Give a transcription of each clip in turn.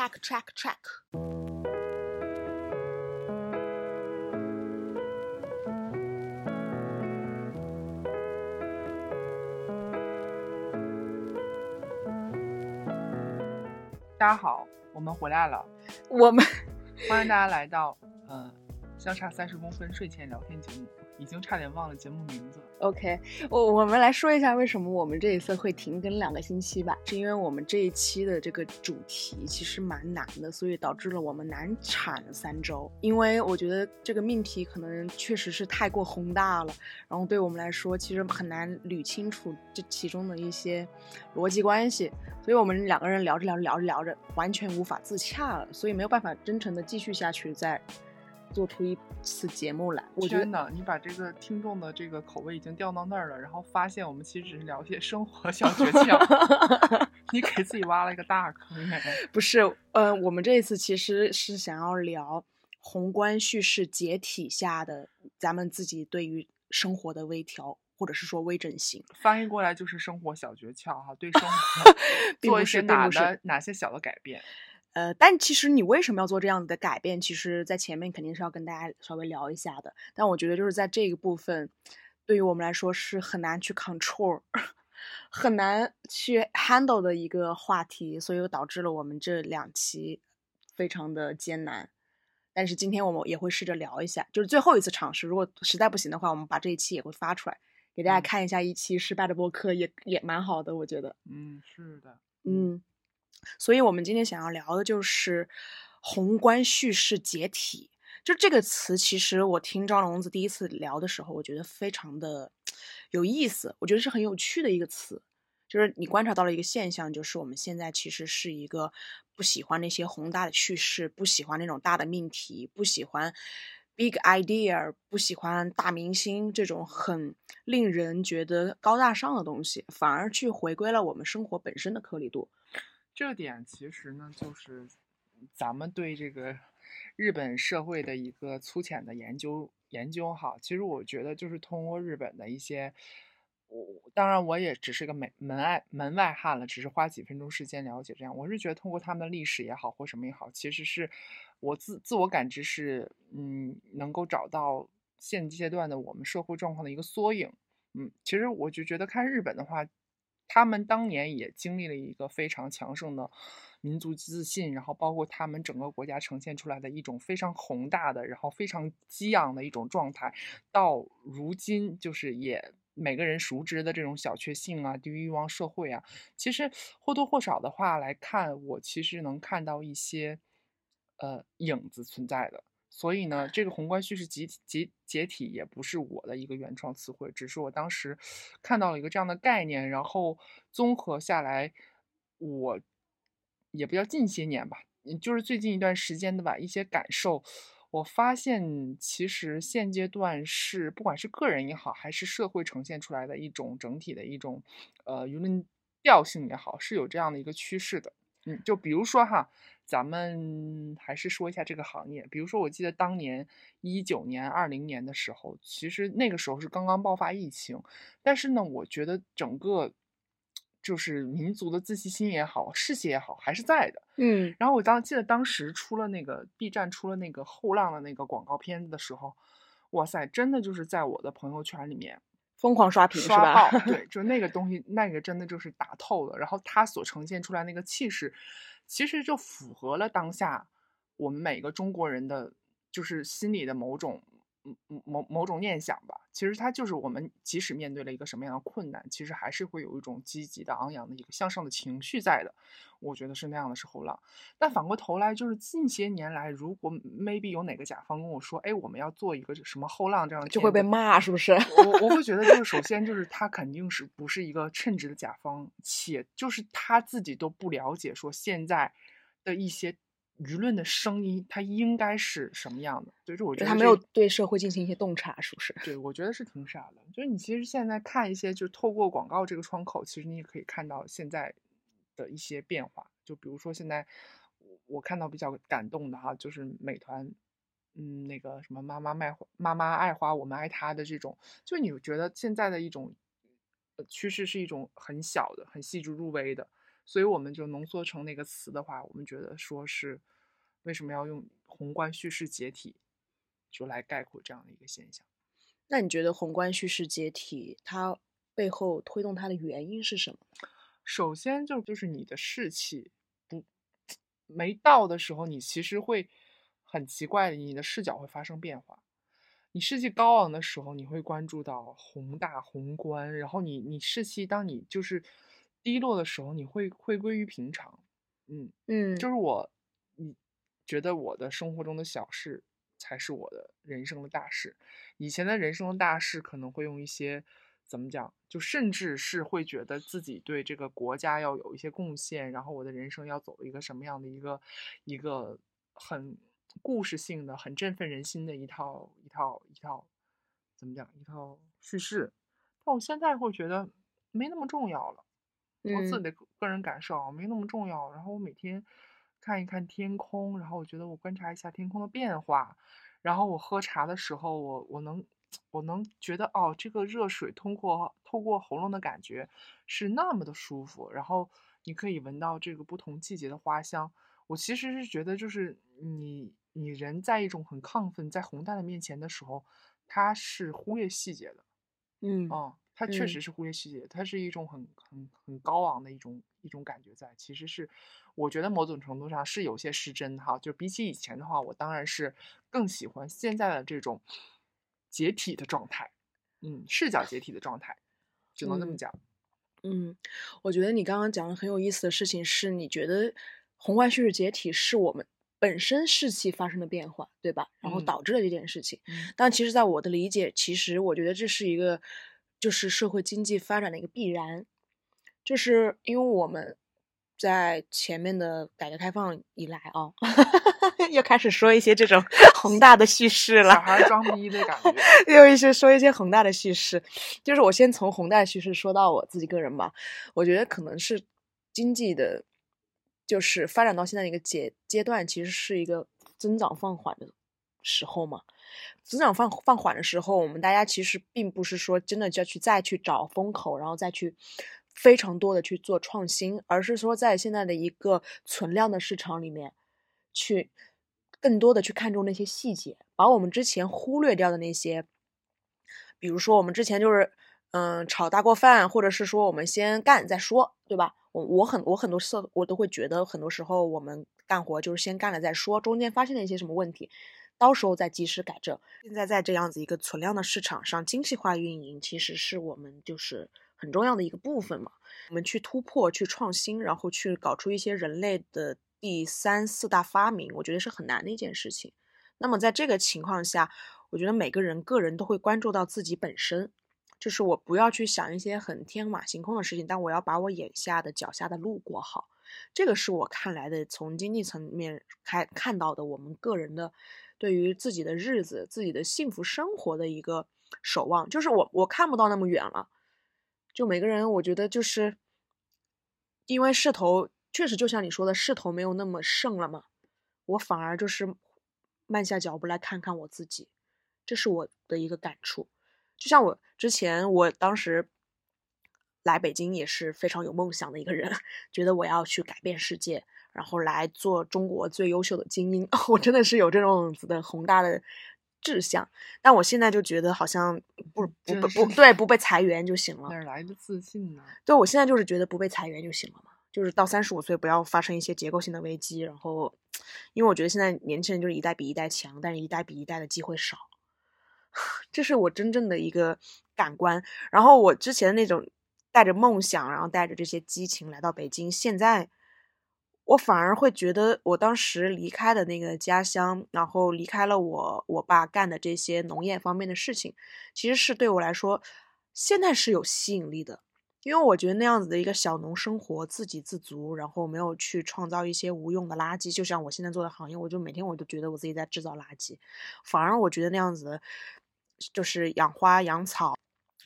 track track track。大家好，我们回来了，我们欢迎大家来到呃相差三十公分睡前聊天节目，已经差点忘了节目名字。OK，我我们来说一下为什么我们这一次会停更两个星期吧，是因为我们这一期的这个主题其实蛮难的，所以导致了我们难产三周。因为我觉得这个命题可能确实是太过宏大了，然后对我们来说其实很难捋清楚这其中的一些逻辑关系，所以我们两个人聊着聊着聊着聊着，完全无法自洽了，所以没有办法真诚的继续下去，再做出一次节目来。我觉得你把这个听众的这个口味已经调到那儿了，然后发现我们其实只是聊一些生活 小诀窍 你给自己挖了一个大坑哎。不是，呃，我们这一次其实是想要聊宏观叙事解体下的咱们自己对于生活的微调，或者是说微整形。翻译过来就是生活小诀窍哈，对生活做一些哪是并不是的哪些小的改变。呃，但其实你为什么要做这样子的改变？其实，在前面肯定是要跟大家稍微聊一下的。但我觉得就是在这个部分，对于我们来说是很难去 control，很难去 handle 的一个话题，所以导致了我们这两期非常的艰难。但是今天我们也会试着聊一下，就是最后一次尝试。如果实在不行的话，我们把这一期也会发出来，给大家嗯看一下一期失败的播客，也也蛮好的，我觉得。嗯，是的，嗯，所以我们今天想要聊的就是宏观叙事解体。就这个词，其实我听张龙子第一次聊的时候，我觉得非常的有意思，我觉得是很有趣的一个词。就是你观察到了一个现象，就是我们现在其实是一个不喜欢那些宏大的叙事，不喜欢那种大的命题，不喜欢 big idea，不喜欢大明星这种很令人觉得高大上的东西，反而去回归了我们生活本身的颗粒度。这点其实呢，就是咱们对这个日本社会的一个粗浅的研究研究哈。其实我觉得就是通过日本的一些，我当然我也只是个门门外门外汉了，只是花几分钟时间了解这样。我是觉得通过他们的历史也好或什么也好，其实是我自自我感知是嗯能够找到现阶段的我们社会状况的一个缩影。嗯，其实我就觉得看日本的话，他们当年也经历了一个非常强盛的民族自信，然后包括他们整个国家呈现出来的一种非常宏大的，然后非常激昂的一种状态，到如今就是也每个人熟知的这种小确幸啊、低欲望社会啊，其实或多或少的话来看，我其实能看到一些呃影子存在的。所以呢，这个宏观叙事集解解体也不是我的一个原创词汇，只是我当时看到了一个这样的概念，然后综合下来，我也不叫近些年吧，就是最近一段时间的吧一些感受，我发现其实现阶段是不管是个人也好，还是社会呈现出来的一种整体的一种呃舆论调性也好，是有这样的一个趋势的。嗯，就比如说哈，咱们还是说一下这个行业。比如说，我记得当年一九年、二零年的时候，其实那个时候是刚刚爆发疫情，但是呢，我觉得整个就是民族的自信心也好，士气也好，还是在的。嗯然后我当记得当时出了那个 B 站出了那个后浪的那个广告片子的时候，哇塞，真的就是在我的朋友圈里面疯狂刷屏是刷吧？爆，对，就那个东西，那个真的就是打透了。然后它所呈现出来那个气势，其实就符合了当下我们每个中国人的，就是心里的某种。嗯嗯某某种念想吧，其实它就是我们即使面对了一个什么样的困难，其实还是会有一种积极的、昂扬的一个向上的情绪在的。我觉得是那样的是后浪。但反过头来，就是近些年来，如果 maybe 有哪个甲方跟我说，哎，我们要做一个什么后浪这样的，就会被。骂，是不是？我我会觉得，就是 首先就是他肯定是不是一个称职的甲方，且就是他自己都不了解说现在的一些舆论的声音，它应该是什么样的。所以说，我觉得这他没有对社会进行一些洞察，是不是？对，我觉得是挺傻的。就是你其实现在看一些，就透过广告这个窗口，其实你也可以看到现在的一些变化。就比如说现在我我看到比较感动的哈，就是美团，嗯，那个什么妈妈卖花妈妈爱花，我们爱她的这种，就你觉得现在的一种呃趋势是一种很小的、很细致入微的。所以我们就浓缩成那个词的话，我们觉得说是为什么要用宏观叙事解体，就来概括这样的一个现象。那你觉得宏观叙事解体它背后推动它的原因是什么？首先就就是你的士气不没到的时候，你其实会很奇怪的，你的视角会发生变化。你士气高昂的时候，你会关注到宏大宏观，然后你你士气当你就是低落的时候，你会回归于平常。嗯嗯，就是我，你觉得我的生活中的小事才是我的人生的大事。以前的人生的大事可能会用一些。怎么讲？就甚至是会觉得自己对这个国家要有一些贡献，然后我的人生要走一个什么样的一个一个很故事性的、很振奋人心的一套一套一套怎么讲一套叙事。但我现在会觉得没那么重要了，我自己的个人感受没那么重要。然后我每天看一看天空，然后我觉得我观察一下天空的变化，然后我喝茶的时候，我我能。我能觉得哦，这个热水通过透过喉咙的感觉是那么的舒服，然后你可以闻到这个不同季节的花香。我其实是觉得，就是你你人在一种很亢奋、在宏大的面前的时候，他是忽略细节的。嗯，哦，他确实是忽略细节，它是一种很很很高昂的一种一种感觉在。其实是我觉得某种程度上是有些失真哈。就比起以前的话，我当然是更喜欢现在的这种。解体的状态，嗯，视角解体的状态，只能这么讲。嗯，我觉得你刚刚讲的很有意思的事情是，你觉得宏观叙事解体是我们本身士气发生了变化，对吧？然后导致了这件事情。但其实，在我的理解，其实我觉得这是一个，就是社会经济发展的一个必然，就是因为我们。在前面的改革开放以来啊，又开始说一些这种 宏大的叙事了，小孩装逼的感觉。又一些说一些宏大的叙事，就是我先从宏大叙事说到我自己个人吧。我觉得可能是经济的，就是发展到现在的一个阶阶段，其实是一个增长放缓的时候嘛。增长放放缓的时候，我们大家其实并不是说真的就要去再去找风口，然后再去。非常多的去做创新，而是说在现在的一个存量的市场里面，去更多的去看重那些细节，把我们之前忽略掉的那些，比如说我们之前就是嗯炒大锅饭，或者是说我们先干再说，对吧？我我很我很多时候我都会觉得，很多时候我们干活就是先干了再说，中间发现了一些什么问题，到时候再及时改正。现在在这样子一个存量的市场上，精细化运营其实是我们就是。很重要的一个部分嘛，我们去突破、去创新，然后去搞出一些人类的第三四大发明，我觉得是很难的一件事情。那么在这个情况下，我觉得每个人个人都会关注到自己本身，就是我不要去想一些很天马行空的事情，但我要把我眼下的脚下的路过好。这个是我看来的，从经济层面开看到的，我们个人的对于自己的日子、自己的幸福生活的一个守望，就是我我看不到那么远了。就每个人，我觉得就是，因为势头确实就像你说的，势头没有那么盛了嘛。我反而就是慢下脚步来看看我自己，这是我的一个感触。就像我之前，我当时来北京也是非常有梦想的一个人，觉得我要去改变世界，然后来做中国最优秀的精英。我真的是有这种子的宏大的。志向，但我现在就觉得好像不不不不对，不被裁员就行了。哪来的自信呢？对，我现在就是觉得不被裁员就行了嘛，就是到三十五岁不要发生一些结构性的危机。然后，因为我觉得现在年轻人就是一代比一代强，但是一代比一代的机会少，这是我真正的一个感官。然后我之前那种带着梦想，然后带着这些激情来到北京，现在。我反而会觉得，我当时离开的那个家乡，然后离开了我我爸干的这些农业方面的事情，其实是对我来说，现在是有吸引力的。因为我觉得那样子的一个小农生活，自给自足，然后没有去创造一些无用的垃圾，就像我现在做的行业，我就每天我都觉得我自己在制造垃圾。反而我觉得那样子，就是养花养草、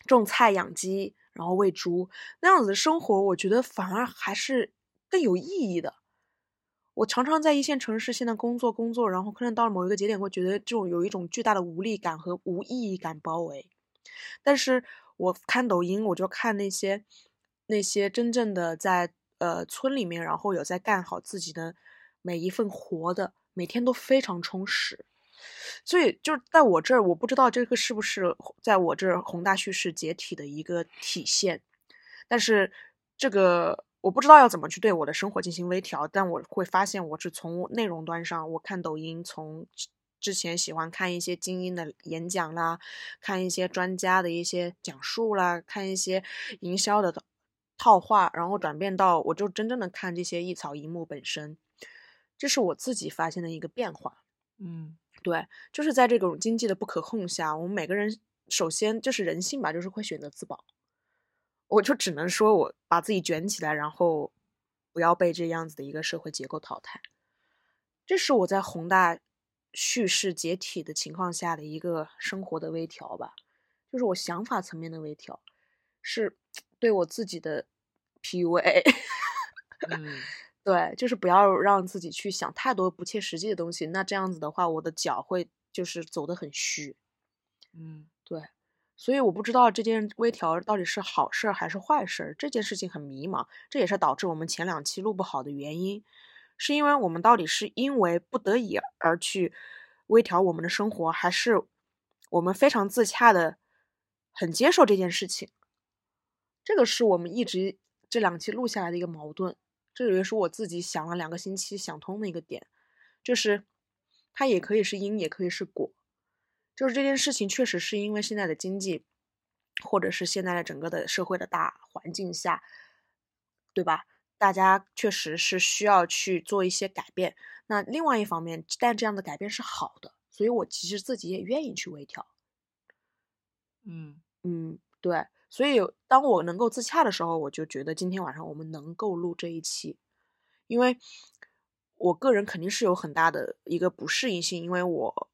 种菜养鸡，然后喂猪那样子的生活，我觉得反而还是更有意义的。我常常在一线城市现在工作工作，然后可能到了某一个节点，会觉得这种有一种巨大的无力感和无意义感包围。但是我看抖音，我就看那些那些真正的在呃村里面，然后有在干好自己的每一份活的，每天都非常充实。所以就是在我这儿，我不知道这个是不是在我这儿宏大叙事解体的一个体现，但是这个我不知道要怎么去对我的生活进行微调，但我会发现我是从内容端上，我看抖音，从之前喜欢看一些精英的演讲啦，看一些专家的一些讲述啦，看一些营销的套话，然后转变到我就真正的看这些一草一木本身，这是我自己发现的一个变化。嗯。对，就是在这种经济的不可控下，我们每个人首先就是人性吧，就是会选择自保。我就只能说，我把自己卷起来，然后不要被这样子的一个社会结构淘汰。这是我在宏大叙事解体的情况下的一个生活的微调吧，就是我想法层面的微调，是对我自己的 PUA。嗯。对，就是不要让自己去想太多不切实际的东西。那这样子的话，我的脚会就是走得很虚。嗯，对，所以我不知道这件微调到底是好事还是坏事，这件事情很迷茫。这也是导致我们前两期录不好的原因，是因为我们到底是因为不得已而去微调我们的生活，还是我们非常自洽的很接受这件事情？这个是我们一直这两期录下来的一个矛盾。这也是我自己想了两个星期想通的一个点，就是它也可以是因，也可以是果。就是这件事情确实是因为现在的经济，或者是现在的整个的社会的大环境下，对吧？大家确实是需要去做一些改变。那另外一方面，但这样的改变是好的，所以我其实自己也愿意去微调。嗯嗯，对。所以，当我能够自洽的时候，我就觉得今天晚上我们能够录这一期，因为我个人肯定是有很大的一个不适应性，因为我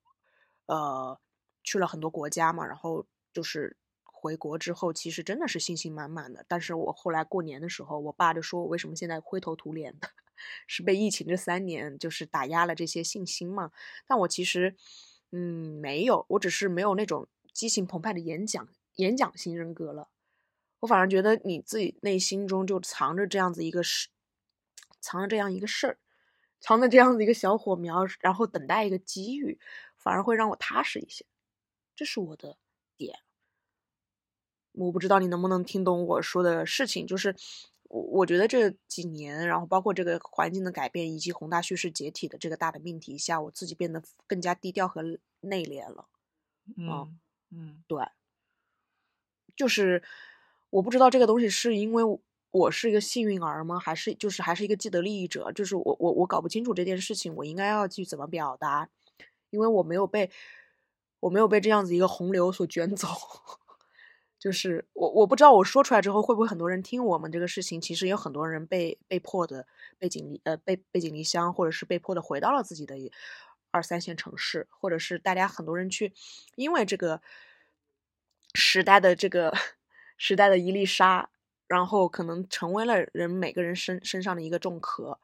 呃去了很多国家嘛，然后就是回国之后，其实真的是信心满满的。但是我后来过年的时候，我爸就说我为什么现在灰头土脸的，是被疫情这三年就是打压了这些信心嘛？但我其实嗯没有，我只是没有那种激情澎湃的演讲。演讲型人格了，我反而觉得你自己内心中就藏着这样子一个事，藏着这样一个事儿，藏着这样子一个小火苗，然后等待一个机遇，反而会让我踏实一些。这是我的点。我不知道你能不能听懂我说的事情，就是我我觉得这几年，然后包括这个环境的改变，以及宏大叙事解体的这个大的命题下，我自己变得更加低调和内敛了。嗯嗯，对。就是我不知道这个东西是因为我是一个幸运儿吗？还是就是还是一个既得利益者？就是我我我搞不清楚这件事情，我应该要去怎么表达？因为我没有被我没有被这样子一个洪流所卷走。就是我我不知道我说出来之后会不会很多人听我们这个事情？其实有很多人被被迫的背井离呃被背井离乡，或者是被迫的回到了自己的二三线城市，或者是大家很多人去因为这个。时代的这个时代的一粒沙，然后可能成为了人每个人身身上的一个重壳，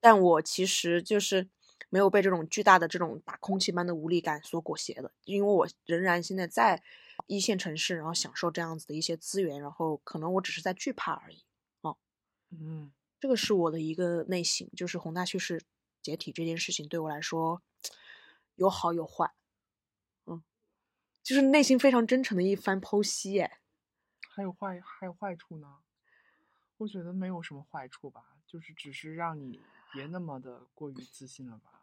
但我其实就是没有被这种巨大的这种打空气般的无力感所裹挟的，因为我仍然现在在一线城市，然后享受这样子的一些资源，然后可能我只是在惧怕而已。哦，嗯，这个是我的一个内心，就是宏大叙事解体这件事情对我来说有好有坏。嗯就是内心非常真诚的一番剖析，哎，还有坏还有坏处呢？我觉得没有什么坏处吧，就是只是让你别那么的过于自信了吧。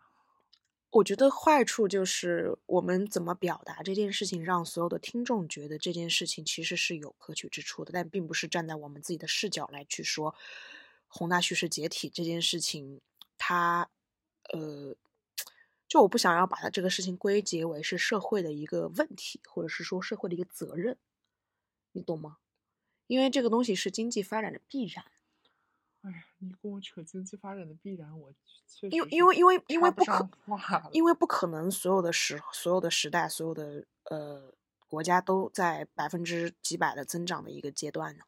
我觉得坏处就是我们怎么表达这件事情，让所有的听众觉得这件事情其实是有可取之处的，但并不是站在我们自己的视角来去说宏大叙事解体这件事情，它，呃。就我不想要把它这个事情归结为是社会的一个问题，或者是说社会的一个责任，你懂吗？因为这个东西是经济发展的必然。哎呀，你跟我扯经济发展的必然，我确因为因为因为因为不可因为不可能所有的时所有的时代所有的呃国家都在百分之几百的增长的一个阶段呢。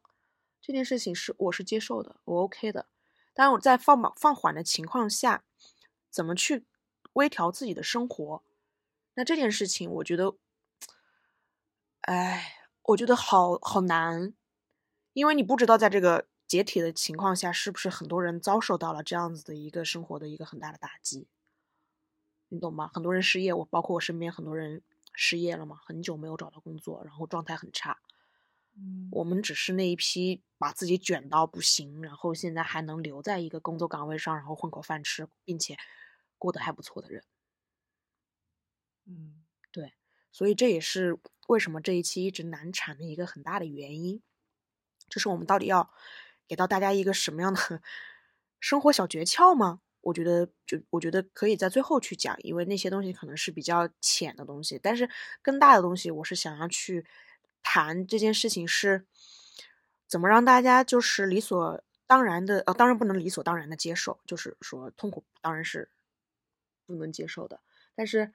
这件事情是我是接受的，我 OK 的。但我在放放放缓的情况下，怎么去？微调自己的生活，那这件事情我觉得，哎，我觉得好好难，因为你不知道在这个解体的情况下，是不是很多人遭受到了这样子的一个生活的一个很大的打击？你懂吗？很多人失业，我包括我身边很多人失业了嘛，很久没有找到工作，然后状态很差。嗯，我们只是那一批把自己卷到不行，然后现在还能留在一个工作岗位上，然后混口饭吃，并且过得还不错的人。嗯，对，所以这也是为什么这一期一直难产的一个很大的原因，就是我们到底要给到大家一个什么样的生活小诀窍吗？我觉得，就我觉得可以在最后去讲，因为那些东西可能是比较浅的东西，但是更大的东西，我是想要去谈这件事情是怎么让大家就是理所当然的，呃，当然不能理所当然的接受，就是说痛苦当然是不能接受的，但是。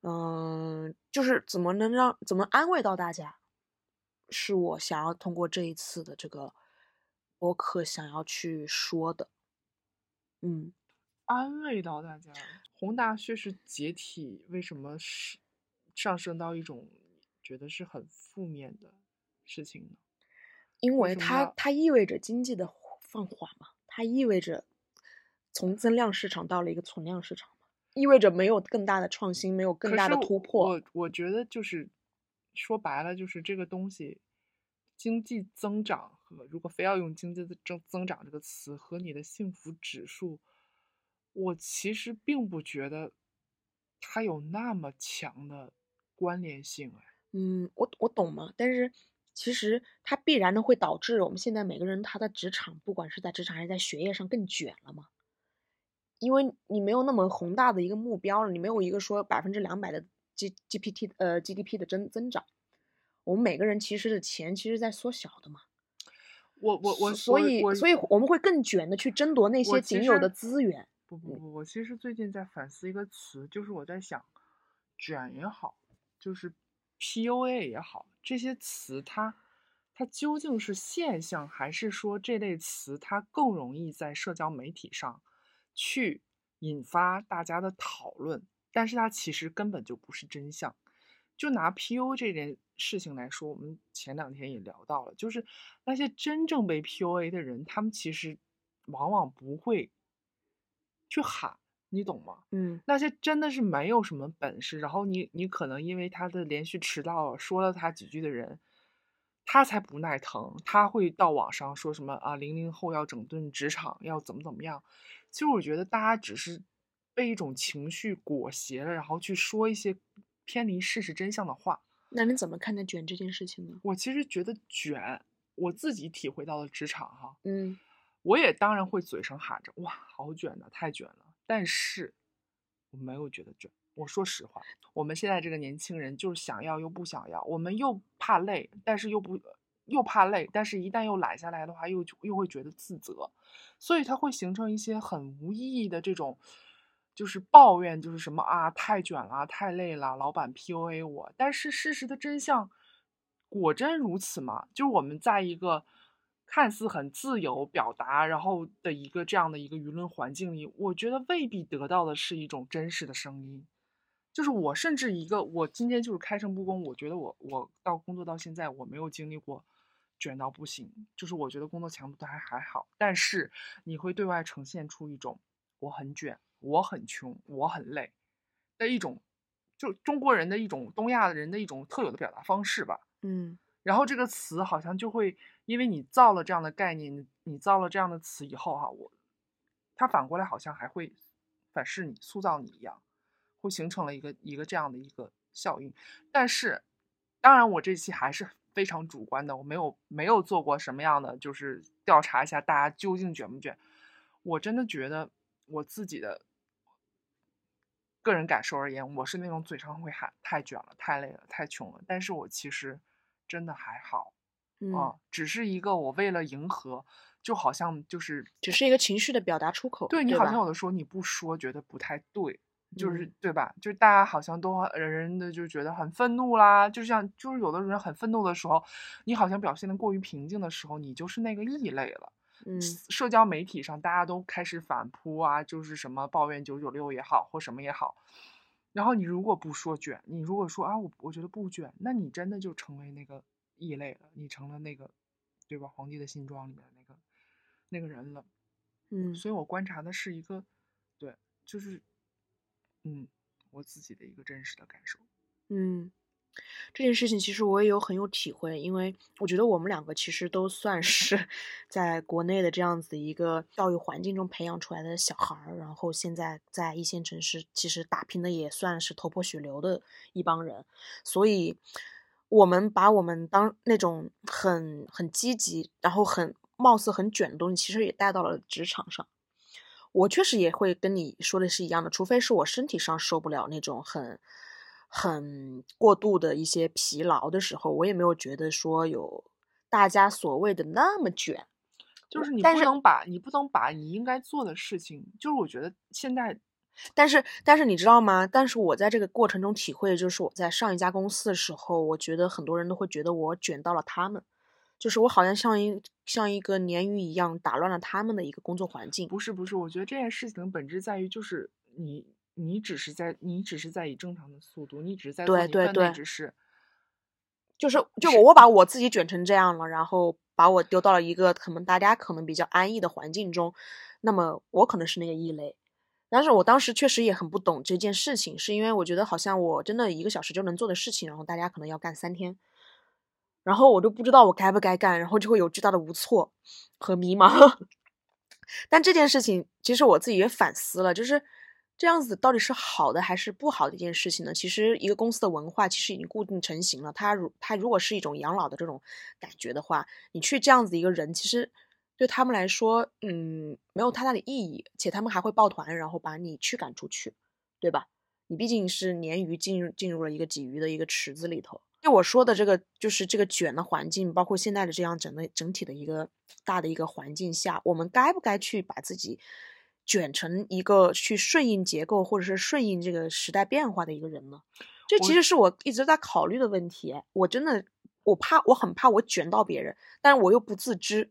嗯，就是怎么能让怎么安慰到大家，是我想要通过这一次的这个播客想要去说的。嗯，安慰到大家，宏大叙事解体为什么是上升到一种觉得是很负面的事情呢？因为它它意味着经济的放缓嘛，它意味着从增量市场到了一个存量市场嘛。意味着没有更大的创新，没有更大的突破。我我觉得就是说白了，就是这个东西，经济增长和如果非要用经济增增长这个词和你的幸福指数，我其实并不觉得它有那么强的关联性。哎，嗯，我我懂嘛，但是其实它必然的会导致我们现在每个人他的职场，不管是在职场还是在学业上更卷了嘛。因为你没有那么宏大的一个目标了，你没有一个说百分之两百的 G G P T 呃 G D P 的增增长，我们每个人其实的钱其实在缩小的嘛。我我我，所以所以我们会更卷的去争夺那些仅有的资源。不不不，我其实最近在反思一个词，就是我在想，卷也好，就是 P U A 也好，这些词它它究竟是现象，还是说这类词它更容易在社交媒体上？去引发大家的讨论，但是它其实根本就不是真相。就拿 PU 这件事情来说，我们前两天也聊到了，就是那些真正被 PUA 的人，他们其实往往不会去喊，你懂吗？嗯，那些真的是没有什么本事，然后你你可能因为他的连续迟到说了他几句的人，他才不耐疼，他会到网上说什么啊，零零后要整顿职场，要怎么怎么样。其实我觉得大家只是被一种情绪裹挟了，然后去说一些偏离事实真相的话。那你怎么看待卷这件事情呢？我其实觉得卷，我自己体会到了职场哈，嗯，我也当然会嘴上喊着哇，好卷的，太卷了。但是我没有觉得卷。我说实话，我们现在这个年轻人就是想要又不想要，我们又怕累，但是又不。又怕累，但是一旦又懒下来的话，又又会觉得自责，所以它会形成一些很无意义的这种，就是抱怨，就是什么啊，太卷了，太累了，老板 PUA 我。但是事实的真相，果真如此吗？就是我们在一个看似很自由表达，然后的一个这样的一个舆论环境里，我觉得未必得到的是一种真实的声音。就是我甚至一个，我今天就是开诚布公，我觉得我我到工作到现在，我没有经历过。卷到不行，就是我觉得工作强度都还还好，但是你会对外呈现出一种我很卷、我很穷、我很累的一种，就中国人的一种东亚人的一种特有的表达方式吧。嗯，然后这个词好像就会因为你造了这样的概念，你造了这样的词以后哈，我它反过来好像还会反噬你、塑造你一样，会形成了一个一个这样的一个效应。但是，当然我这期还是。非常主观的，我没有没有做过什么样的，就是调查一下大家究竟卷不卷。我真的觉得我自己的个人感受而言，我是那种嘴上会喊太卷了、太累了、太穷了，但是我其实真的还好啊，只是一个我为了迎合，就好像就是只是一个情绪的表达出口。对你好像有的时候你不说，觉得不太对。就是对吧？就是大家好像都人人的就觉得很愤怒啦，就像就是有的人很愤怒的时候，你好像表现的过于平静的时候，你就是那个异类了。嗯，社交媒体上大家都开始反扑啊，就是什么抱怨九九六也好或什么也好，然后你如果不说卷，你如果说啊我我觉得不卷，那你真的就成为那个异类了，你成了那个对吧？皇帝的新装里面那个那个人了。嗯所以我观察的是一个，对，就是，嗯，我自己的一个真实的感受。嗯，这件事情其实我也有很有体会，因为我觉得我们两个其实都算是 在国内的这样子一个教育环境中培养出来的小孩儿，然后现在在一线城市其实打拼的也算是头破血流的一帮人，所以我们把我们当那种很很积极，然后很貌似很卷的东西，其实也带到了职场上。我确实也会跟你说的是一样的，除非是我身体上受不了那种很很过度的一些疲劳的时候，我也没有觉得说有大家所谓的那么卷。就是你不能把你不能把你应该做的事情，就是我觉得现在但是，但是你知道吗？但是我在这个过程中体会，就是我在上一家公司的时候，我觉得很多人都会觉得我卷到了他们，就是我好像像一像一个鲶鱼一样打乱了他们的一个工作环境。不是不是，我觉得这件事情的本质在于，就是你你只是在你只是在以正常的速度，你只是在做你分内对对对之事。就是就我我把我自己卷成这样了，然后把我丢到了一个可能大家可能比较安逸的环境中，那么我可能是那个异类。但是我当时确实也很不懂这件事情，是因为我觉得好像我真的一个小时就能做的事情，然后大家可能要干三天，然后我就不知道我该不该干，然后就会有巨大的无措和迷茫。但这件事情其实我自己也反思了，就是这样子到底是好的还是不好的一件事情呢？其实一个公司的文化其实已经固定成型了，它如它如果是一种养老的这种感觉的话，你去这样子一个人，其实对他们来说，嗯，没有太大的意义，且他们还会抱团，然后把你驱赶出去，对吧？你毕竟是鲶鱼进入进入了一个鲫鱼的一个池子里头。就我说的这个，就是这个卷的环境，包括现在的这样整个整体的一个大的一个环境下，我们该不该去把自己卷成一个去顺应结构，或者是顺应这个时代变化的一个人呢？这其实是我一直在考虑的问题。我真的，我怕，我很怕我卷到别人，但是我又不自知，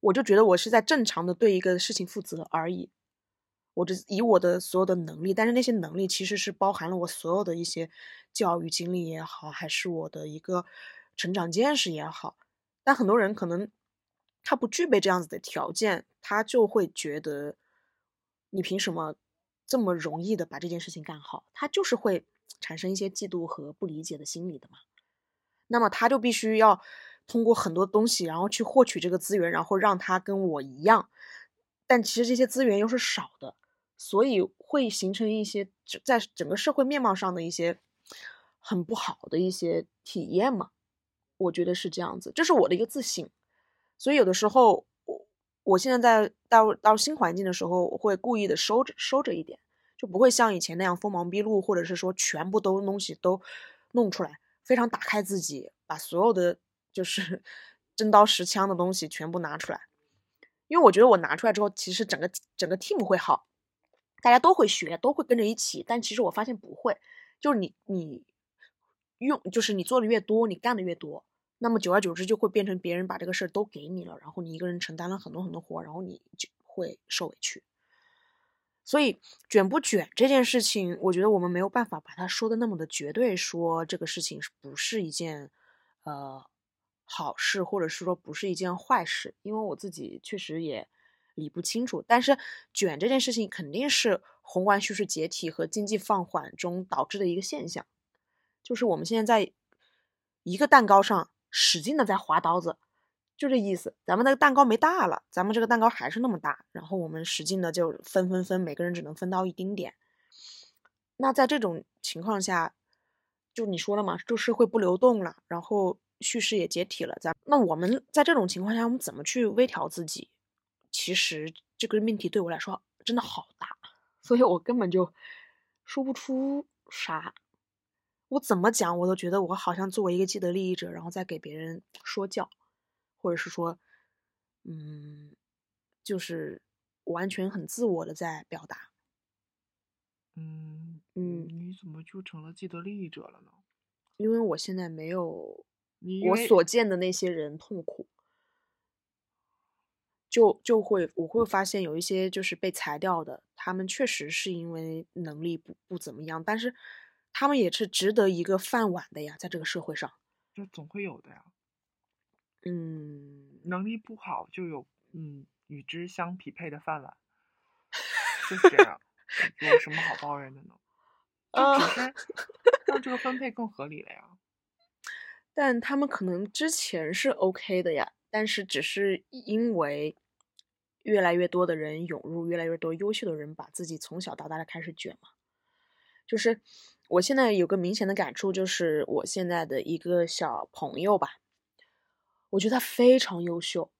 我就觉得我是在正常的对一个事情负责而已。我只以我的所有的能力，但是那些能力其实是包含了我所有的一些教育经历也好，还是我的一个成长见识也好。但很多人可能他不具备这样子的条件，他就会觉得你凭什么这么容易的把这件事情干好？他就是会产生一些嫉妒和不理解的心理的嘛。那么他就必须要通过很多东西，然后去获取这个资源，然后让他跟我一样。但其实这些资源又是少的，所以会形成一些在整个社会面貌上的一些很不好的一些体验嘛。我觉得是这样子，这是我的一个自省。所以有的时候，我我现在在到到新环境的时候，我会故意的收着收着一点，就不会像以前那样锋芒毕露，或者是说全部都东西都弄出来，非常打开自己，把所有的就是 真刀实枪的东西全部拿出来。因为我觉得我拿出来之后，其实整个整个 team 会好，大家都会学，都会跟着一起。但其实我发现不会，就是你你用，就是你做的越多，你干的越多，那么久而久之就会变成别人把这个事儿都给你了，然后你一个人承担了很多很多活，然后你就会受委屈。所以卷不卷这件事情，我觉得我们没有办法把它说的那么的绝对，说这个事情是不是一件呃好事，或者是说不是一件坏事，因为我自己确实也理不清楚。但是卷这件事情肯定是宏观叙事解体和经济放缓中导致的一个现象，就是我们现在在一个蛋糕上使劲的在划刀子，就这意思。咱们那个蛋糕没大了，咱们这个蛋糕还是那么大，然后我们使劲的就分分分，每个人只能分到一丁点。那在这种情况下，就你说了嘛，就社会不流动了，然后叙事也解体了。咱那我们在这种情况下，我们怎么去微调自己？其实这个命题对我来说真的好大，所以我根本就说不出啥。我怎么讲，我都觉得我好像作为一个既得利益者，然后再给别人说教，或者是说，嗯，就是完全很自我的在表达。嗯嗯你怎么就成了既得利益者了呢？因为我现在没有我所见的那些人痛苦，就就会我会发现有一些就是被裁掉的，他们确实是因为能力不不怎么样，但是他们也是值得一个饭碗的呀，在这个社会上。就总会有的呀，嗯，能力不好就有嗯与之相匹配的饭碗，就是这样，有什么好抱怨的呢？就只是让这个分配更合理了呀。但他们可能之前是 OK 的呀，但是只是因为越来越多的人涌入，越来越多优秀的人把自己从小到大的开始卷嘛。就是我现在有个明显的感触，就是我现在的一个小朋友吧，我觉得他非常优秀。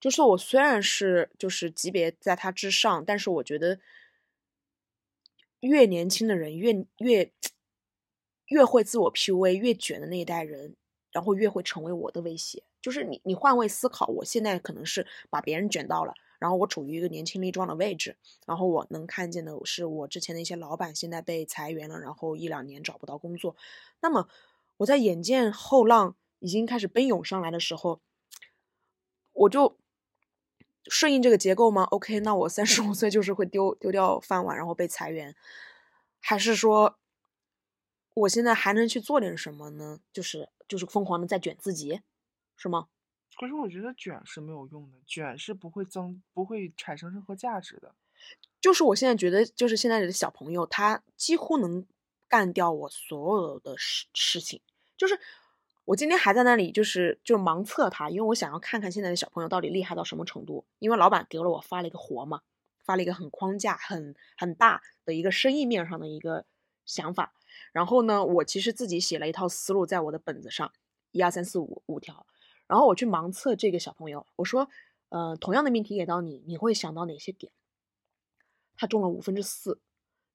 就是我虽然是就是级别在他之上，但是我觉得越年轻的人越越越会自我 PUA，越卷的那一代人。然后越会成为我的威胁，就是你，你换位思考，我现在可能是把别人卷到了，然后我处于一个年轻力壮的位置，然后我能看见的是我之前的一些老板现在被裁员了，然后一两年找不到工作，那么我在眼见后浪已经开始奔涌上来的时候，我就顺应这个结构吗？OK，那我三十五岁就是会丢丢掉饭碗，然后被裁员，还是说我现在还能去做点什么呢？就是。就是疯狂的在卷自己，是吗？可是我觉得卷是没有用的，卷是不会增、不会产生任何价值的。就是我现在觉得，就是现在的小朋友，他几乎能干掉我所有的事事情。就是我今天还在那里，就是就盲测他，因为我想要看看现在的小朋友到底厉害到什么程度。因为老板给了我发了一个活嘛，发了一个很框架、很很大的一个生意面上的一个想法。然后呢，我其实自己写了一套思路在我的本子上，一二三四五五条。然后我去盲测这个小朋友，我说，呃，同样的命题给到你，你会想到哪些点？他中了五分之四，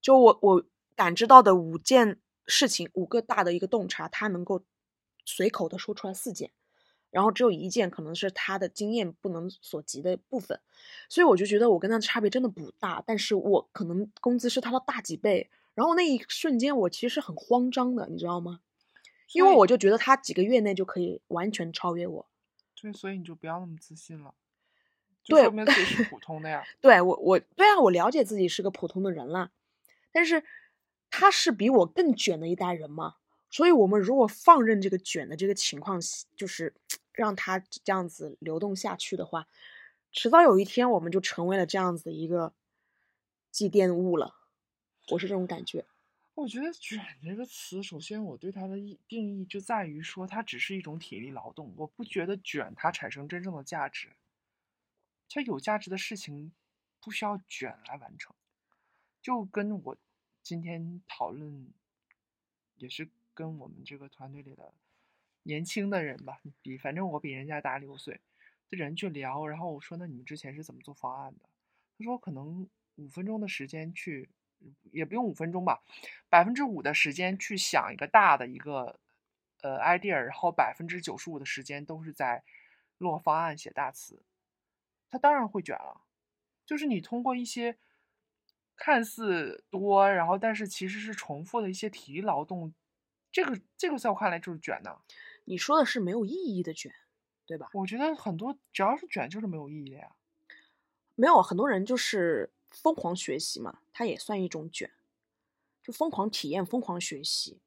就我我感知到的五件事情，五个大的一个洞察，他能够随口的说出来四件，然后只有一件可能是他的经验不能所及的部分。所以我就觉得我跟他的差别真的不大，但是我可能工资是他的大几倍。然后那一瞬间，我其实很慌张的，你知道吗？因为我就觉得他几个月内就可以完全超越我。对，所以你就不要那么自信了。对，说明自己是 普通的呀。对我，我对啊，我了解自己是个普通的人了。但是他是比我更卷的一代人嘛，所以我们如果放任这个卷的这个情况，就是 让他这样子流动下去的话，迟早有一天我们就成为了这样子一个祭奠物了。我是这种感觉，我觉得“卷”这个词，首先我对它的意定义就在于说，它只是一种体力劳动。我不觉得卷它产生真正的价值。它有价值的事情不需要卷来完成。就跟我今天讨论，也是跟我们这个团队里的年轻的人吧，比反正我比人家大六岁的人去聊，然后我说：“那你们之前是怎么做方案的？”他说：“可能五分钟的时间去。”也不用五分钟吧，百分之五的时间去想一个大的一个呃 idea，然后百分之九十五的时间都是在落方案、写大词。他当然会卷了，就是你通过一些看似多，然后但是其实是重复的一些体力劳动，这个这个在我看来就是卷的。你说的是没有意义的卷，对吧？我觉得很多只要是卷就是没有意义的呀。没有很多人就是。疯狂学习嘛，它也算一种卷，就疯狂体验、疯狂学习，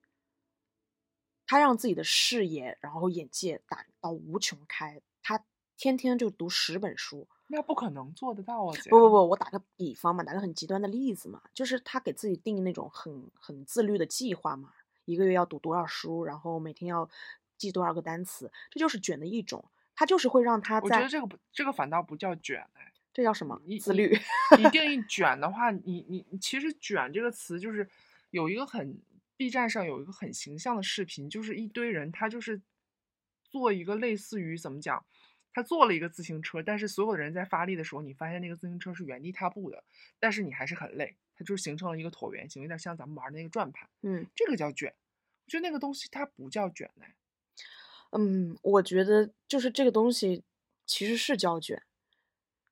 他让自己的视野然后眼界打到无穷开。他天天就读十本书，那不可能做得到啊！不不不，我打个比方嘛，打个很极端的例子嘛，就是他给自己定那种很很自律的计划嘛，一个月要读多少书，然后每天要记多少个单词，这就是卷的一种。他就是会让他在，我觉得这个不，这个反倒不叫卷哎。这叫什么？自律。你定义卷的话，你你其实“卷”这个词就是有一个很 B 站上有一个很形象的视频，就是一堆人他就是做一个类似于怎么讲，他做了一个自行车，但是所有的人在发力的时候，你发现那个自行车是原地踏步的，但是你还是很累，它就形成了一个椭圆形，有点像咱们玩那个转盘。嗯，这个叫卷。我觉得那个东西它不叫卷嘞。嗯，我觉得就是这个东西其实是叫卷。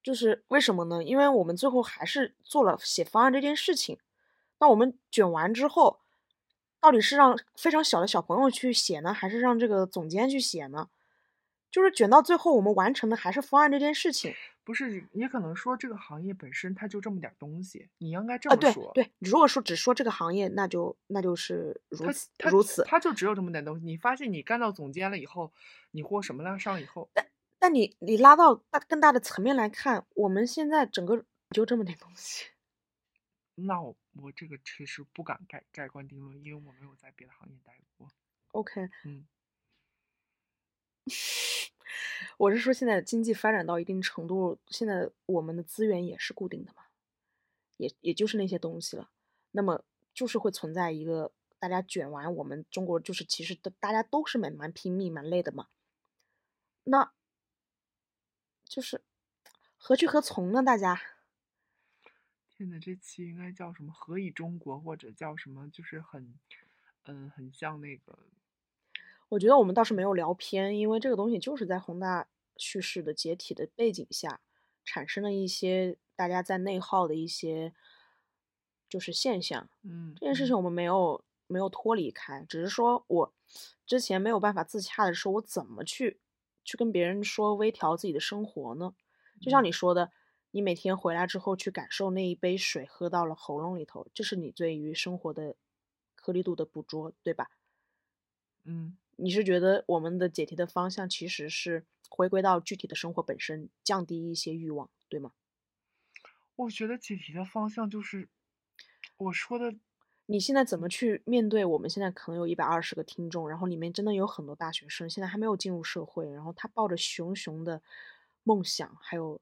就是为什么呢？因为我们最后还是做了写方案这件事情。那我们卷完之后，到底是让非常小的小朋友去写呢，还是让这个总监去写呢？就是卷到最后，我们完成的还是方案这件事情。不是，也可能说这个行业本身它就这么点东西，你应该这么说。对对，如果说只说这个行业，那就那就是如此如此，它就只有这么点东西。你发现你干到总监了以后，你获什么量上以后？但但你你拉到大更大的层面来看，我们现在整个就这么点东西。那我我这个其实不敢盖盖棺定论，因为我没有在别的行业待过。OK，嗯，我是说现在经济发展到一定程度，现在我们的资源也是固定的嘛，也也就是那些东西了。那么就是会存在一个大家卷完，我们中国就是其实大大家都是蛮蛮拼命蛮累的嘛。那就是何去何从呢？大家天呐，这期应该叫什么“何以中国”或者叫什么，就是很，嗯，很像那个，我觉得我们倒是没有聊偏，因为这个东西就是在宏大叙事的解体的背景下，产生了一些大家在内耗的一些就是现象。嗯，这件事嗯情我们没有没有脱离开，只是说我之前没有办法自洽的时候，我怎么去去跟别人说微调自己的生活呢？就像嗯你说的，你每天回来之后去感受那一杯水喝到了喉咙里头，这是你对于生活的颗粒度的捕捉，对吧？嗯，你是觉得我们的解题的方向其实是回归到具体的生活本身，降低一些欲望，对吗？我觉得解题的方向就是我说的，你现在怎么去面对我们现在可能有一百二十个听众，然后里面真的有很多大学生，现在还没有进入社会，然后他抱着熊熊的梦想，还有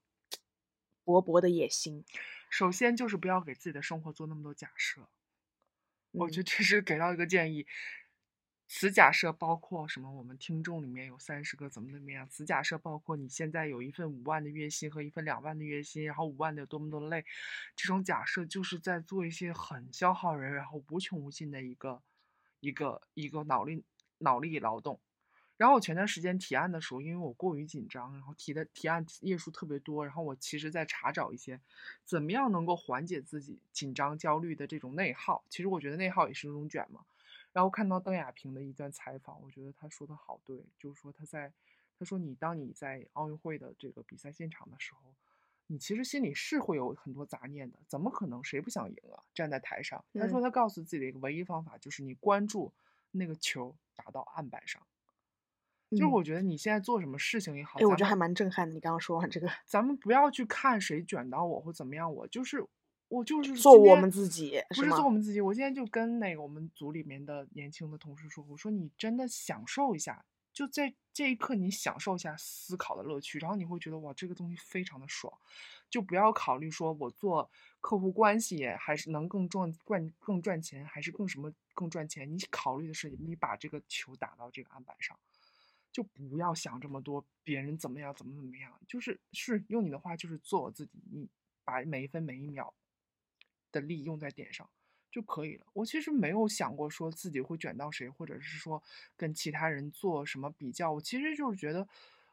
勃勃的野心。首先就是不要给自己的生活做那么多假设。我觉嗯得这是给到一个建议。此假设包括什么？我们听众里面有三十个，怎么怎么样？此假设包括你现在有一份五万的月薪和一份两万的月薪，然后五万的有多么多累，这种假设就是在做一些很消耗人，然后无穷无尽的一个一个一个脑力脑力劳动。然后我前段时间提案的时候，因为我过于紧张，然后提的提案页数特别多，然后我其实在查找一些怎么样能够缓解自己紧张焦虑的这种内耗。其实我觉得内耗也是一种卷嘛。然后看到邓亚萍的一段采访，我觉得她说的好对，就是说她在她说你当你在奥运会的这个比赛现场的时候，你其实心里是会有很多杂念的，怎么可能谁不想赢啊？站在台上，她说嗯她告诉自己的一个唯一方法就是你关注那个球打到案板上。就是嗯我觉得你现在做什么事情也好，哎，我觉得还蛮震撼的。你刚刚说完这个，咱们不要去看谁卷到我或怎么样，我就是我就是做我们自己不是做我们自己。我今天就跟那个我们组里面的年轻的同事说，我说你真的享受一下，就在这一刻你享受一下思考的乐趣，然后你会觉得哇，这个东西非常的爽。就不要考虑说我做客户关系还是能更赚赚更赚钱，还是更什么更赚钱。你考虑的是你把这个球打到这个案板上。就不要想这么多，别人怎么样，怎么怎么样，就是是用你的话，就是做我自己，你把每一分每一秒的力用在点上就可以了。我其实没有想过说自己会卷到谁，或者是说跟其他人做什么比较。我其实就是觉得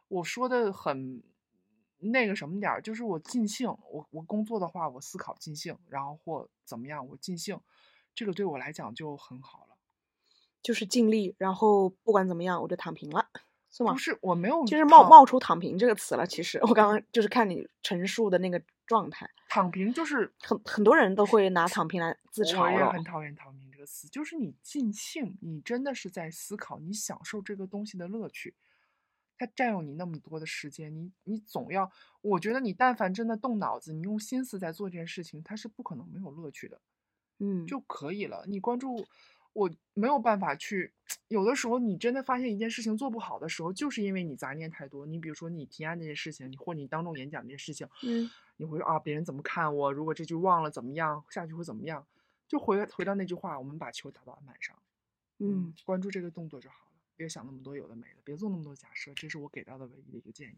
我说的很那个什么点儿，就是我尽兴。我我工作的话，我思考尽兴，然后或怎么样，我尽兴，这个对我来讲就很好了。就是尽力，然后不管怎么样，我就躺平了，是吗不？是，我没有就是冒冒出“躺平”这个词了。其实我刚刚 就是看你陈述的那个状态，躺平，就是很很多人都会拿“躺平”来自嘲我也。很讨厌“躺平”这个词，就是你尽兴，你真的是在思考，你享受这个东西的乐趣。它占用你那么多的时间，你你总要，我觉得你但凡真的动脑子，你用心思在做这件事情，它是不可能没有乐趣的。嗯，就可以了。你关注，我没有办法去。有的时候你真的发现一件事情做不好的时候，就是因为你杂念太多。你比如说你提案这件事情，你或你当众演讲这件事情，嗯，你会说啊，别人怎么看我？如果这句忘了怎么样，下去会怎么样？就回回到那句话，我们把球打到案板上，嗯，关注这个动作就好了，别想那么多有的没的，别做那么多假设。这是我给到的唯一的一个建议。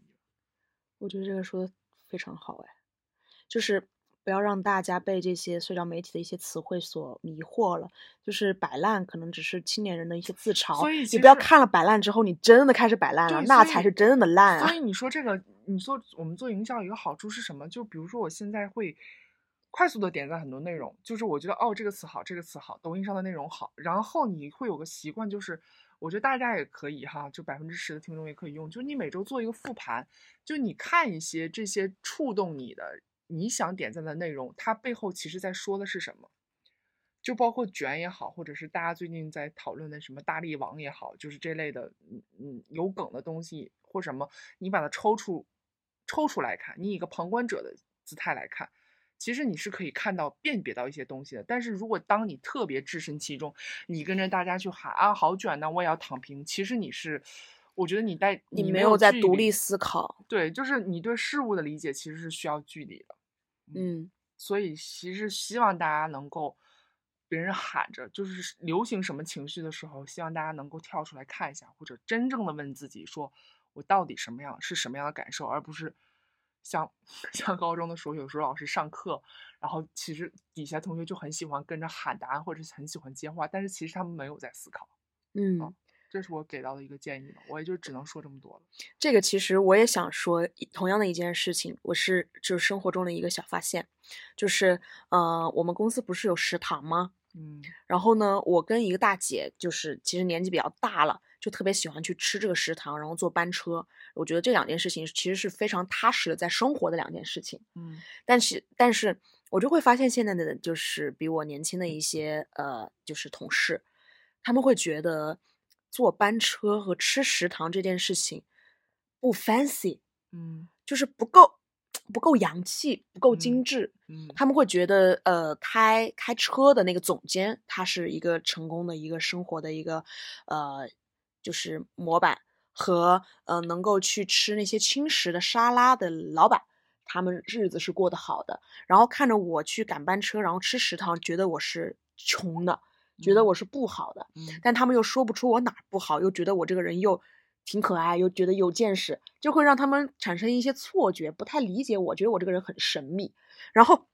我觉得这个说的非常好，哎，就是不要让大家被这些社交媒体的一些词汇所迷惑了。就是摆烂可能只是青年人的一些自嘲，所以你不要看了摆烂之后，你真的开始摆烂了，那才是真的烂啊所！以你说这个，你说我们做营销有一个好处是什么？就比如说我现在会快速的点赞很多内容，就是我觉得哦这个词好，这个词好，抖音上的内容好，然后你会有个习惯，就是我觉得大家也可以哈，就百分之十的听众也可以用，就是你每周做一个复盘，就你看一些这些触动你的、你想点赞的内容，它背后其实在说的是什么。就包括卷也好，或者是大家最近在讨论的什么大力王也好，就是这类的，嗯嗯，有梗的东西，或什么，你把它抽出抽出来看，你以一个旁观者的姿态来看，其实你是可以看到辨别到一些东西的。但是如果当你特别置身其中，你跟着大家去喊啊好卷呐，我也要躺平，其实你是，我觉得你在你没有在独立思考。对，就是你对事物的理解其实是需要距离的。嗯所以其实希望大家能够，别人喊着就是流行什么情绪的时候，希望大家能够跳出来看一下，或者真正的问自己说，我到底什么样是什么样的感受，而不是像 像高中的时候，有时候老师上课，然后其实底下同学就很喜欢跟着喊答案，或者很喜欢接话，但是其实他们没有在思考。嗯，这是我给到的一个建议吧，我也就只能说这么多了。这个其实我也想说同样的一件事情，我是就是生活中的一个小发现，就是呃，我们公司不是有食堂吗？嗯然后呢，我跟一个大姐，就是其实年纪比较大了，就特别喜欢去吃这个食堂，然后坐班车。我觉得这两件事情其实是非常踏实的在生活的两件事情。嗯但是，但是我就会发现现在的就是比我年轻的一些呃，就是同事，他们会觉得坐班车和吃食堂这件事情不 fancy，嗯就是不够不够洋气，不够精嗯致。嗯他们会觉得，呃，开开车的那个总监，他是一个成功的一个生活的一个，呃，就是模板和呃能够去吃那些轻食的沙拉的老板，他们日子是过得好的。然后看着我去赶班车，然后吃食堂，觉得我是穷的，觉得嗯我是不好的。嗯但他们又说不出我哪儿不好，又觉得我这个人又挺可爱，又觉得有见识，就会让他们产生一些错觉，不太理解我，觉得我这个人很神秘。然后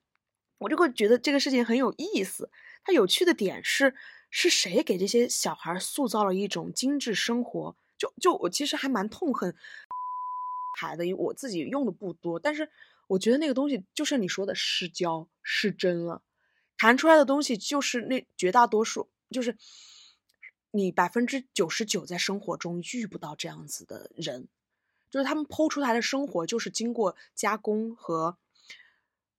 我就会觉得这个事情很有意思。它有趣的点是，是谁给这些小孩塑造了一种精致生活？就就我其实还蛮痛恨孩子，因为我自己用的不多，但是我觉得那个东西就是你说的失焦失真了。弹出来的东西就是那绝大多数，就是你百分之九十九在生活中遇不到这样子的人，就是他们剖出来的生活就是经过加工和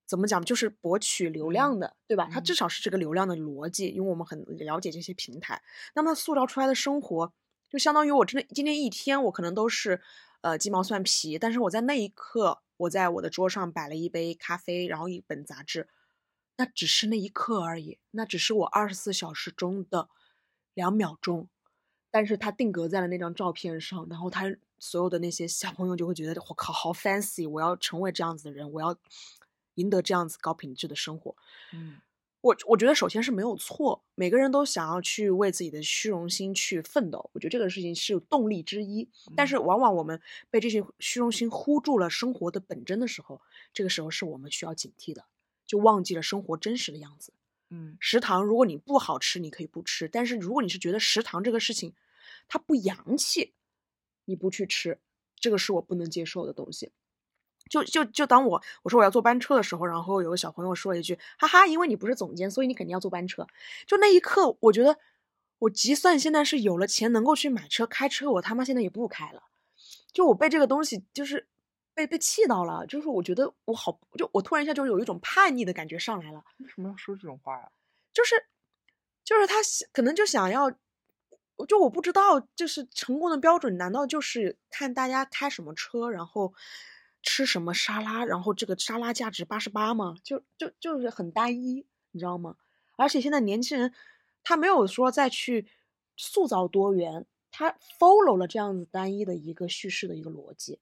怎么讲，就是博取流量的，对吧？它至嗯少是这个流量的逻辑，因为我们很了解这些平台。那么塑造出来的生活，就相当于我真的今天一天我可能都是呃鸡毛蒜皮，但是我在那一刻，我在我的桌上摆了一杯咖啡，然后一本杂志，那只是那一刻而已，那只是我二十四小时中的两秒钟，但是它定格在了那张照片上，然后他所有的那些小朋友就会觉得我靠好 fancy，我要成为这样子的人，我要赢得这样子高品质的生活。嗯我我觉得首先是没有错，每个人都想要去为自己的虚荣心去奋斗，我觉得这个事情是有动力之一。但是往往我们被这些虚荣心呼住了生活的本真的时候，这个时候是我们需要警惕的，就忘记了生活真实的样子。嗯食堂如果你不好吃，你可以不吃；但是如果你是觉得食堂这个事情它不洋气，你不去吃，这个是我不能接受的东西。就就就当我我说我要坐班车的时候，然后有个小朋友说了一句：“哈哈，因为你不是总监，所以你肯定要坐班车。”就那一刻，我觉得我即算现在是有了钱能够去买车开车，我他妈现在也不开了。就我被这个东西就是被被气到了，就是我觉得我好，就我突然一下就有一种叛逆的感觉上来了。为什么要说这种话呀？就是就是他可能就想要，就我不知道，就是成功的标准难道就是看大家开什么车，然后吃什么沙拉，然后这个沙拉价值八十八吗？就就就是很单一，你知道吗？而且现在年轻人他没有说再去塑造多元，他 follow 了这样子单一的一个叙事的一个逻辑。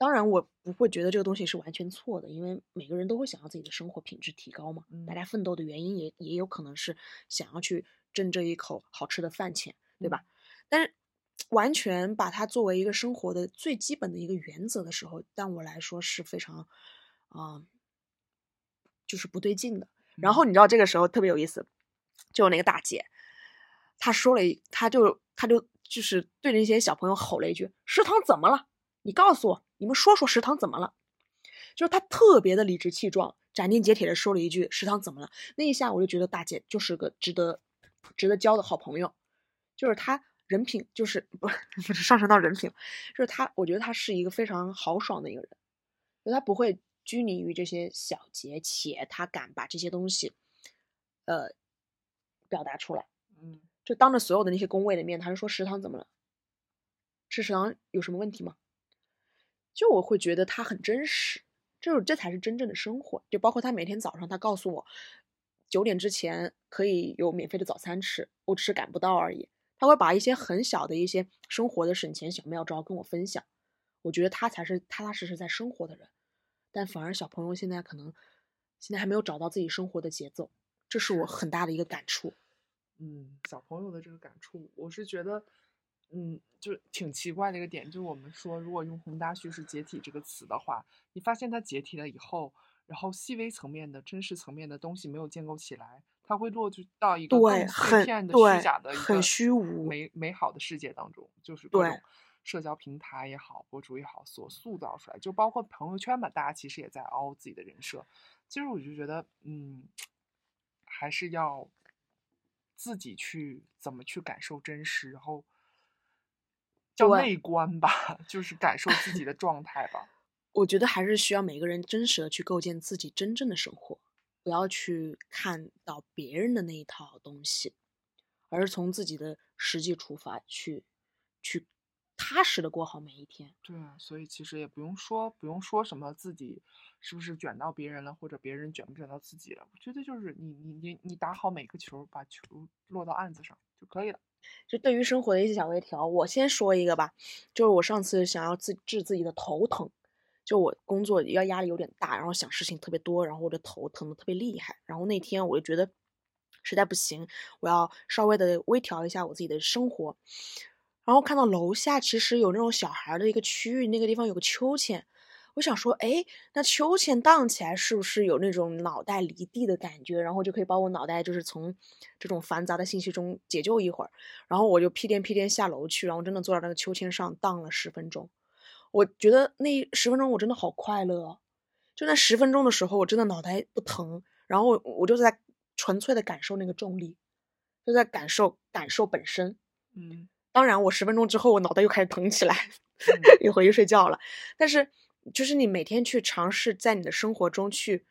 当然，我不会觉得这个东西是完全错的，因为每个人都会想要自己的生活品质提高嘛。大嗯家奋斗的原因也也有可能是想要去挣这一口好吃的饭钱，对吧？但是完全把它作为一个生活的最基本的一个原则的时候，但我来说是非常啊、就是不对劲的。然后你知道这个时候特别有意思，就那个大姐，她说了一，她就她就就是对着那些小朋友吼了一句：“食堂怎么了？你告诉我，你们说说食堂怎么了？”就是他特别的理直气壮、斩钉截铁的说了一句：“食堂怎么了？”那一下我就觉得大姐就是个值得值得交的好朋友，就是他人品就是不 不是上升到人品，就是他，我觉得他是一个非常豪爽的一个人，就他不会拘泥于这些小节，且他敢把这些东西，呃，表达出来。嗯就当着所有的那些工位的面，他就说食堂怎么了？吃食堂有什么问题吗？就我会觉得他很真实，就是这才是真正的生活。就包括他每天早上，他告诉我九点之前可以有免费的早餐吃，我只是赶不到而已。他会把一些很小的一些生活的省钱小妙招跟我分享，我觉得他才是踏踏实实在生活的人。但反而小朋友现在可能现在还没有找到自己生活的节奏，这是我很大的一个感触。嗯，小朋友的这个感触，我是觉得，嗯，就挺奇怪的一个点，就是我们说，如果用宏大叙事解体这个词的话，你发现它解体了以后，然后细微层面的真实层面的东西没有建构起来，它会落就到一个对更碎很片的虚假的一很个虚无美美好的世界当中，就是各种社交平台也好，博主也好所塑造出来，就包括朋友圈吧，大家其实也在凹自己的人设。其实我就觉得，嗯，还是要自己去怎么去感受真实，然后叫对内观吧，就是感受自己的状态吧。我觉得还是需要每个人真实的去构建自己真正的生活，不要去看到别人的那一套东西，而是从自己的实际出发去去踏实的过好每一天。对啊，所以其实也不用说，不用说什么自己是不是卷到别人了，或者别人卷不卷到自己了。我觉得就是你你你你打好每个球，把球落到案子上就可以了。就对于生活的一些小微调，我先说一个吧，就是我上次想要自治自己的头疼，就我工作要压力有点大，然后想事情特别多，然后我的头疼的特别厉害，然后那天我就觉得实在不行，我要稍微的微调一下我自己的生活，然后看到楼下其实有那种小孩的一个区域，那个地方有个秋千。我想说，哎，那秋千荡起来是不是有那种脑袋离地的感觉？然后就可以把我脑袋就是从这种繁杂的信息中解救一会儿。然后我就屁颠屁颠下楼去，然后真的坐在那个秋千上荡了十分钟。我觉得那十分钟我真的好快乐，就那十分钟的时候，我真的脑袋不疼，然后我就在纯粹的感受那个重力，就在感受感受本身。嗯当然，我十分钟之后我脑袋又开始疼起来，嗯又回去睡觉了。但是，就是你每天去尝试在你的生活中去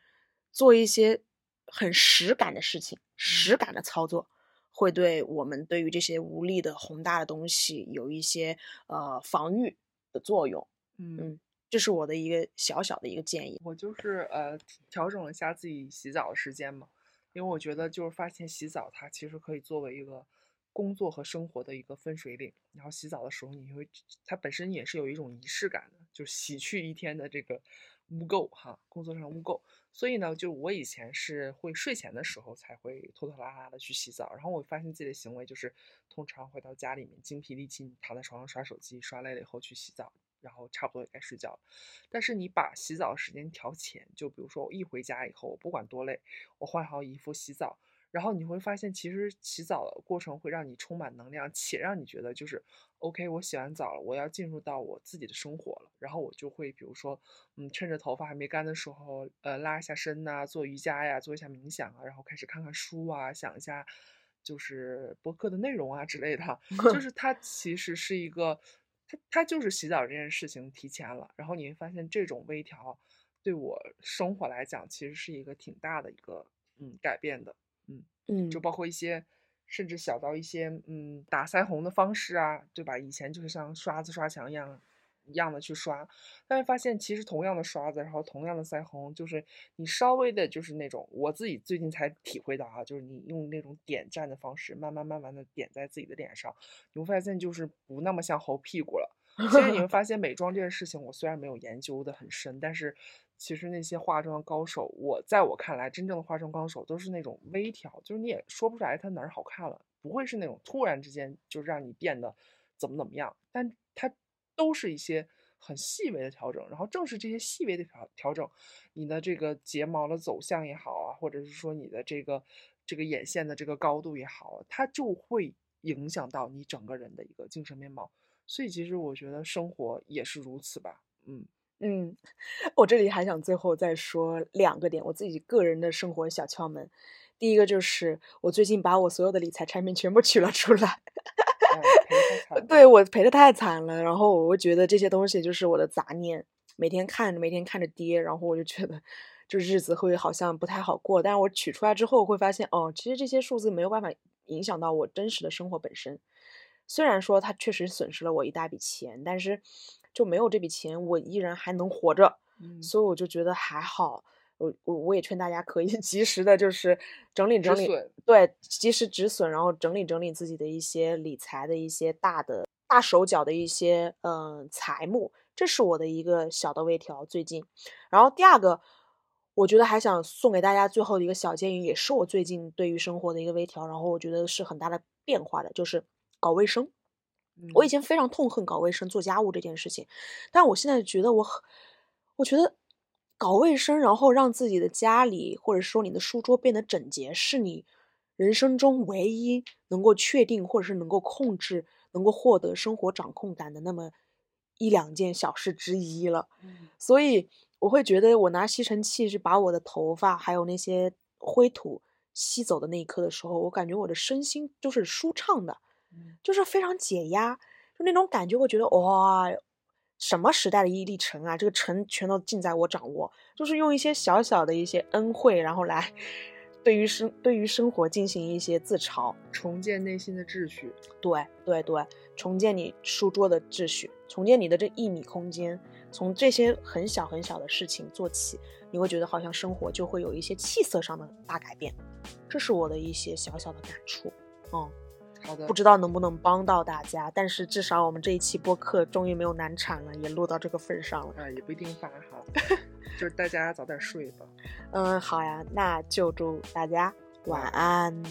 做一些很实感的事情，实感的操作，会对我们对于这些无力的宏大的东西有一些呃防御的作用。嗯嗯，这是我的一个小小的一个建议。我就是呃调整了一下自己洗澡的时间嘛，因为我觉得就是发现洗澡它其实可以作为一个工作和生活的一个分水岭。然后洗澡的时候，你会它本身也是有一种仪式感的，就洗去一天的这个污垢哈，工作上的污垢。所以呢，就我以前是会睡前的时候才会拖拖拉拉的去洗澡，然后我发现自己的行为就是通常回到家里面精疲力尽，躺在床上刷手机，刷累了以后去洗澡。然后差不多也该睡觉了，但是你把洗澡时间调前，就比如说我一回家以后，我不管多累，我换好衣服洗澡，然后你会发现，其实洗澡的过程会让你充满能量，且让你觉得就是 OK，我洗完澡了，我要进入到我自己的生活了，然后我就会比如说，嗯，趁着头发还没干的时候，呃，拉一下伸呐、做瑜伽呀，做一下冥想啊，然后开始看看书啊，想一下就是博客的内容啊之类的，就是它其实是一个。它它就是洗澡这件事情提前了，然后你会发现这种微调对我生活来讲其实是一个挺大的一个嗯改变的，嗯嗯，就包括一些甚至小到一些嗯打腮红的方式啊，对吧？以前就是像刷子刷墙一样一样的去刷，但是发现其实同样的刷子，然后同样的腮红，就是你稍微的就是那种我自己最近才体会到哈、就是你用那种点蘸的方式，慢慢慢慢的点在自己的脸上，你会发现就是不那么像猴屁股了。其实你会发现美妆这件事情，我虽然没有研究的很深，但是其实那些化妆高手，我在我看来，真正的化妆高手都是那种微调，就是你也说不出来它哪儿好看了，不会是那种突然之间就让你变得怎么怎么样，但它都是一些很细微的调整，然后正是这些细微的调调整，你的这个睫毛的走向也好啊，或者是说你的这个这个眼线的这个高度也好，它就会影响到你整个人的一个精神面貌。所以其实我觉得生活也是如此吧，嗯嗯，我这里还想最后再说两个点，我自己个人的生活小窍门。第一个就是我最近把我所有的理财产品全部取了出来，对我赔的太惨了，然后我会觉得这些东西就是我的杂念，每天看着每天看着跌，然后我就觉得这日子会好像不太好过。但是我取出来之后会发现，哦，其实这些数字没有办法影响到我真实的生活本身，虽然说它确实损失了我一大笔钱，但是就没有这笔钱，我依然还能活着。嗯，所以我就觉得还好。我我我也劝大家可以 及时的，就是整理整理，对，及时止损，然后整理整理自己的一些理财的一些大的大手脚的一些嗯财目，这是我的一个小的微调。最近，然后第二个，我觉得还想送给大家最后的一个小建议，也是我最近对于生活的一个微调，然后我觉得是很大的变化的，就是搞卫生。我以嗯前非常痛恨搞卫生、做家务这件事情，但我现在觉得我很，我觉得搞卫生，然后让自己的家里或者说你的书桌变得整洁，是你人生中唯一能够确定或者是能够控制、能够获得生活掌控感的那么一两件小事之一了。嗯所以我会觉得，我拿吸尘器是把我的头发还有那些灰土吸走的那一刻的时候，我感觉我的身心就是舒畅的。嗯就是非常解压，就那种感觉，会觉得哇，什么时代的一粒尘啊，这个尘全都尽在我掌握，就是用一些小小的一些恩惠，然后来对于生对于生活进行一些自嘲。重建内心的秩序。对对对，重建你书桌的秩序，重建你的这一米空间，从这些很小很小的事情做起，你会觉得好像生活就会有一些气色上的大改变。这是我的一些小小的感触，嗯。好的不，知道能不能帮到大家，但是至少我们这一期播客终于没有难产了，也录到这个份上了。啊，也不一定发哈，就是大家早点睡吧。嗯，好呀，那就祝大家晚安。